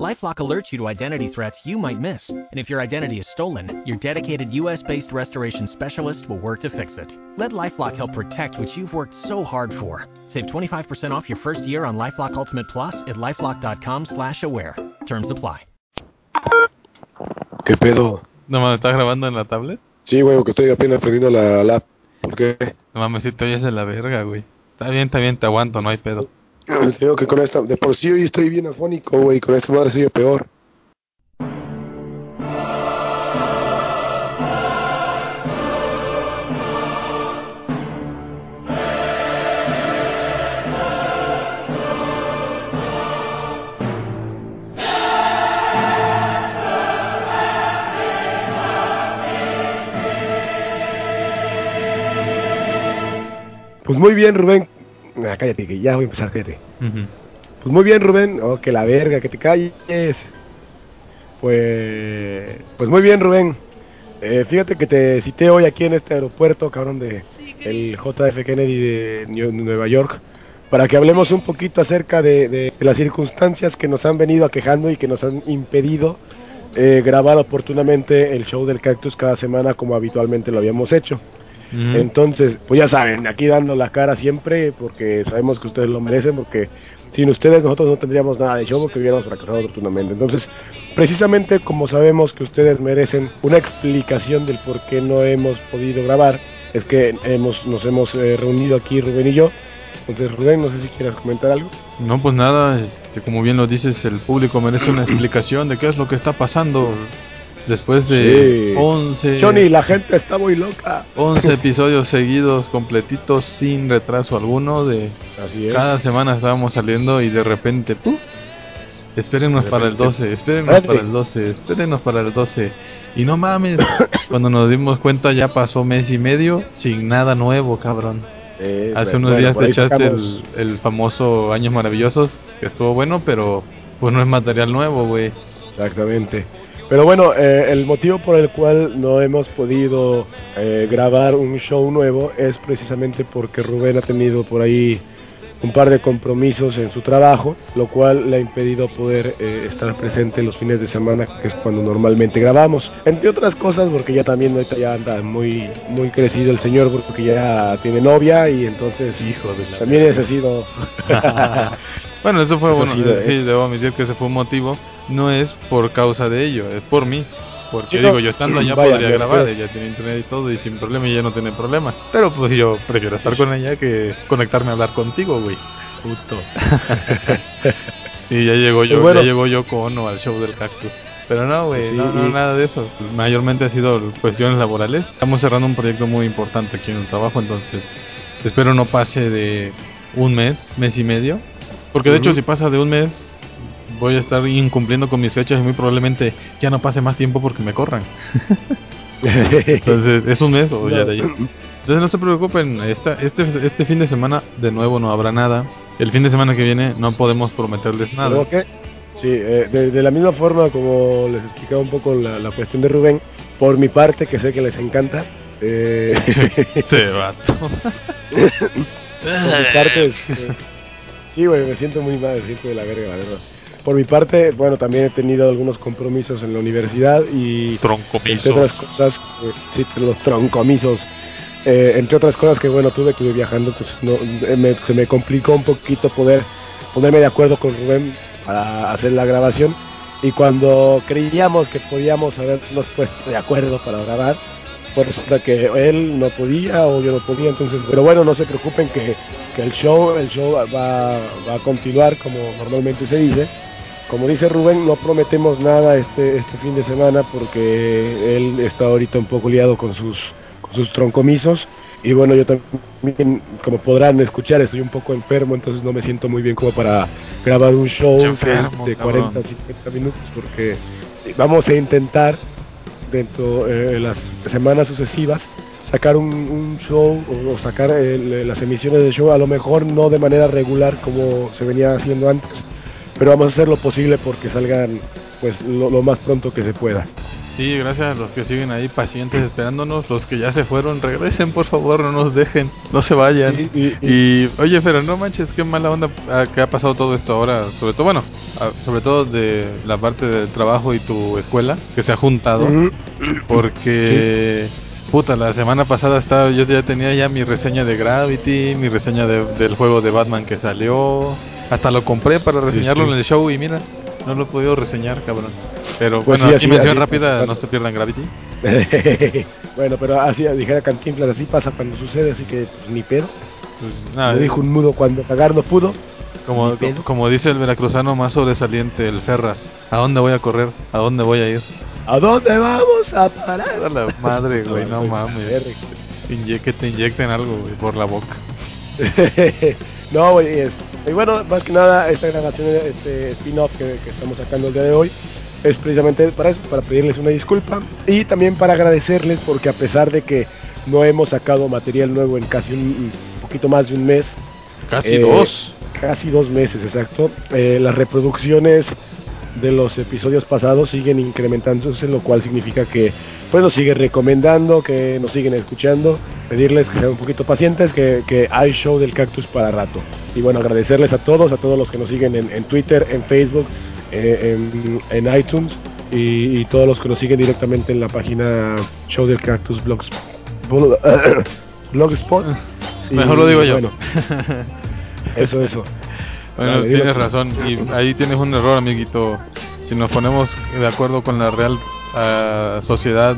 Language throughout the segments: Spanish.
Lifelock alerts you to identity threats you might miss, and if your identity is stolen, your dedicated US-based restoration specialist will work to fix it. Let LifeLock help protect what you've worked so hard for. Save 25% off your first year on LifeLock Ultimate Plus at lifelock.com/aware. Terms apply. ¿Qué pedo? No mames, ¿estás grabando en la tablet? Sí, güey, porque estoy apenas aprendiendo la, la ¿Por qué? No mames, si te oyes de la verga, güey. Está bien, está bien, te aguanto, no hay pedo. Les digo que con esta, de por sí hoy estoy bien afónico, güey, con esta madre sigue peor. Pues muy bien, Rubén. Ah, cállate, que ya voy a empezar, cállate. Pues muy bien, Rubén. Oh, que la verga, que te calles. Pues, pues muy bien, Rubén. Eh, fíjate que te cité hoy aquí en este aeropuerto, cabrón, de el JF Kennedy de Nueva York, para que hablemos un poquito acerca de, de las circunstancias que nos han venido aquejando y que nos han impedido eh, grabar oportunamente el show del cactus cada semana como habitualmente lo habíamos hecho. Entonces, pues ya saben, aquí dando la cara siempre, porque sabemos que ustedes lo merecen, porque sin ustedes nosotros no tendríamos nada de show, porque hubiéramos fracasado oportunamente. Entonces, precisamente como sabemos que ustedes merecen una explicación del por qué no hemos podido grabar, es que hemos, nos hemos eh, reunido aquí Rubén y yo. Entonces, Rubén, no sé si quieras comentar algo. No, pues nada, este, como bien lo dices, el público merece una explicación de qué es lo que está pasando después de Sí. 11, Johnny, la gente está muy loca. 11 episodios seguidos, completitos, sin retraso alguno. De Así es. cada semana estábamos saliendo y de repente, ¡puf! Espérenos De para el repente. 12, espérenos Espérate. para el 12, espérenos para el 12. Y no mames, cuando nos dimos cuenta ya pasó mes y medio sin nada nuevo, cabrón. Eh, Hace bueno, unos días te echaste el, el famoso Años Maravillosos, que estuvo bueno, pero pues no es material nuevo, güey. Exactamente. Pero bueno, eh, el motivo por el cual no hemos podido eh, grabar un show nuevo es precisamente porque Rubén ha tenido por ahí un par de compromisos en su trabajo, lo cual le ha impedido poder eh, estar presente los fines de semana, que es cuando normalmente grabamos. Entre otras cosas, porque ya también ya anda muy muy crecido el señor, porque ya tiene novia y entonces Hijo de la también ese ha sido... Bueno, eso fue Eso bueno, sí, eh, debo admitir que ese fue un motivo. No es por causa de ello, es por mí. Porque Sí, digo, yo estando allá vaya, podría grabar, ella tiene internet y todo, y sin problema, ella no tiene problema. Pero pues yo prefiero estar con ella que conectarme a hablar contigo, güey. Puto. y ya llegó yo, Pues bueno. ya llegó yo con al show del cactus. Pero no, güey, Sí, no, no, nada de eso. Mayormente ha sido cuestiones laborales. Estamos cerrando un proyecto muy importante aquí en el trabajo, entonces espero no pase de un mes, mes y medio. Porque de hecho si pasa de un mes voy a estar incumpliendo con mis fechas y muy probablemente ya no pase más tiempo porque me corran. Entonces, ¿es un mes o ya de ahí? Entonces no se preocupen, esta, este, este fin de semana de nuevo no habrá nada. El fin de semana que viene no podemos prometerles nada. ¿Pero qué? Sí, eh, de, de la misma forma como les explicaba un poco la, la cuestión de Rubén, por mi parte, que sé que les encanta, eh, Se vato. por mi parte, este, sí, güey, me siento muy mal, me siento de la verga, la verdad. Por mi parte, bueno, también he tenido algunos compromisos en la universidad y entre Troncomisos. otras cosas, eh, sí, los troncomisos. Eh, entre otras cosas que bueno tuve que ir viajando, pues no, eh, me- se me complicó un poquito poder ponerme de acuerdo con Rubén para hacer la grabación y cuando creíamos que podíamos habernos puesto de acuerdo para grabar, pues resulta que él no podía o yo no podía, entonces, pero bueno, no se preocupen que, que el show, el show va, va a continuar como normalmente se dice. Como dice Rubén, no prometemos nada este, este fin de semana porque él está ahorita un poco liado con sus, con sus troncomisos. Y bueno, yo también, como podrán escuchar, estoy un poco enfermo, entonces no me siento muy bien como para grabar un show de- enfermo, de, cabrón. 40, 50 minutos, porque vamos a intentar dentro de las semanas sucesivas sacar un, un show o, o sacar el- las emisiones del show, a lo mejor no de manera regular como se venía haciendo antes, pero vamos a hacer lo posible porque salgan pues lo, lo más pronto que se pueda. Sí, gracias a los que siguen ahí pacientes esperándonos. Los que ya se fueron, regresen por favor, no nos dejen, no se vayan. Sí, y- y, oye, pero no manches, qué mala onda ah, que ha pasado todo esto ahora. Sobre todo, bueno, ah, sobre todo de la parte del trabajo y tu escuela, que se ha juntado. Porque, puta, la semana pasada estaba, yo ya tenía ya mi reseña de Gravity, mi reseña de- del juego de Batman que salió. Hasta lo compré para reseñarlo sí. en el show y mira, no lo he podido reseñar, cabrón. Pero Pues bueno, sí, aquí mención rápida, no se pierdan Gravity. bueno, pero así dijera Cantinflas, así pasa cuando sucede, así que pues, ni pedo. Pues, nada, dijo un mudo cuando cagar no pudo. como, dice el veracruzano más sobresaliente, el Ferras. ¿A dónde voy a correr? ¿A dónde voy a ir? ¿A dónde vamos a parar? A la madre, güey, no mames. que te inyecten algo, güey, por la boca. no, güey, es- y bueno, más que nada, esta grabación, este spin-off que, que estamos sacando el día de hoy, es precisamente para eso, para pedirles una disculpa y también para agradecerles porque a pesar de que no hemos sacado material nuevo en casi un, un poquito más de un mes, Casi Eh, dos. casi dos meses, exacto, eh, las reproducciones de los episodios pasados siguen incrementándose, lo cual significa que pues nos siguen recomendando, que nos siguen escuchando, pedirles que sean un poquito pacientes, que, que hay show del cactus para rato. Y bueno, agradecerles a todos, a todos los que nos siguen en, en Twitter, en Facebook, eh, en, en iTunes y, y todos los que nos siguen directamente en la página Show del Cactus Blogs, blo- Blogspot. Y, Mejor lo digo yo. Bueno, eso, eso. Bueno, tienes razón. Y ahí tienes un error, amiguito. Si nos ponemos de acuerdo con la Real ah, Sociedad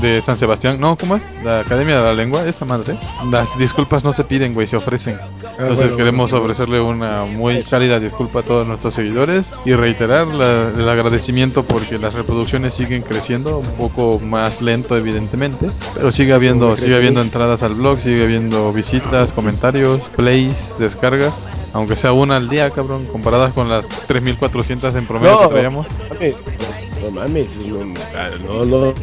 de San Sebastián, no, ¿cómo es? La Academia de la Lengua, esa madre. Las disculpas no se piden, güey, se ofrecen. Entonces Ah, bueno, queremos bueno. ofrecerle una muy cálida disculpa a todos nuestros seguidores y reiterar la- el agradecimiento porque las reproducciones siguen creciendo, un poco más lento evidentemente, pero sigue habiendo, sigue habiendo entradas al blog, sigue habiendo visitas, comentarios, plays, descargas, aunque sea una al día, cabrón, comparadas con las 3400 en promedio que traíamos. No mames, no mames,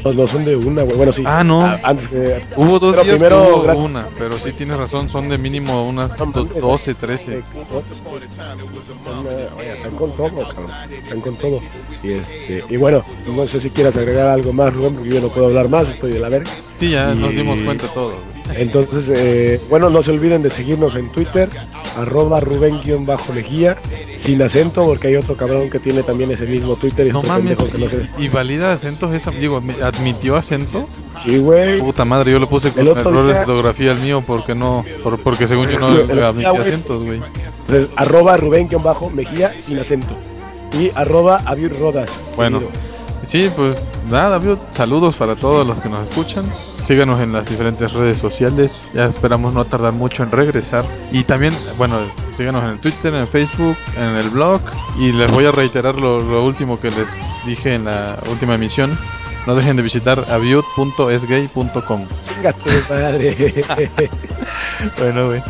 no, no, son de una, güey. Bueno, sí. Ah, no. a- Antes que. Hubo dos días que primero, hubo gracias- una, pero sí tienes razón, son de mínimo unas No do- mames. 12, 13. Eh, Están con todo, cabrón. Están con todo. Y, este, y bueno, no sé si quieras agregar algo más, Rubén, porque yo no puedo hablar más, estoy de la verga. Sí, ya Y- nos dimos cuenta todos. Entonces, eh, bueno, no se olviden de seguirnos en Twitter, arroba Rubén-Lejía, sin acento, porque hay otro cabrón que tiene también ese mismo Twitter y No mames, que no y, valida acentos esa, digo, admitió acento. Sí, güey. Puta madre, yo lo puse con día- de ortografía el mío porque no, por- porque según yo no güey. acentos, güey. Entonces, arroba Rubén-Mejía sin acento. Y arroba Abiud Rodas. Bueno, seguido. sí, pues nada, saludos para todos los que nos escuchan. Síganos en las diferentes redes sociales. Ya esperamos no tardar mucho en regresar. Y también, bueno, síganos en el Twitter, en el Facebook, en el blog. Y les voy a reiterar lo, lo último que les dije en la última emisión. No dejen de visitar aviud.esgay.com. Bueno, güey.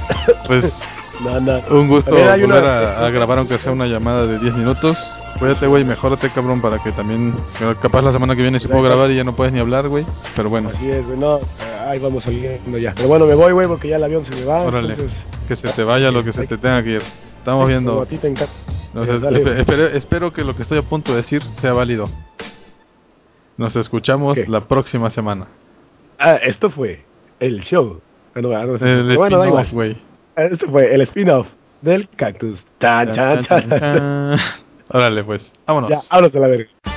Pues no, no. un gusto volver a, a grabar aunque sea una llamada de 10 minutos. Cuídate, güey, mejórate, cabrón, para que también, que capaz la semana que viene si puedo grabar y ya no puedes ni hablar, güey. Pero bueno, Así es, güey. No, eh, ahí vamos saliendo ya. Pero bueno, me voy, güey, porque ya el avión se me va. órale, entonces, que se te vaya lo que se te tenga que ir. Estamos como viendo. a ti te encanta. No Dale, espero, espero que lo que estoy a punto de decir sea válido. Nos escuchamos ¿Qué? la próxima semana. Ah, esto fue el show. Bueno, ah, no sé. El bueno, spin-off, güey. Esto fue el spin-off del cactus. Chan, chan, chan. Órale, pues. Vámonos. Ya, háblos de la verga.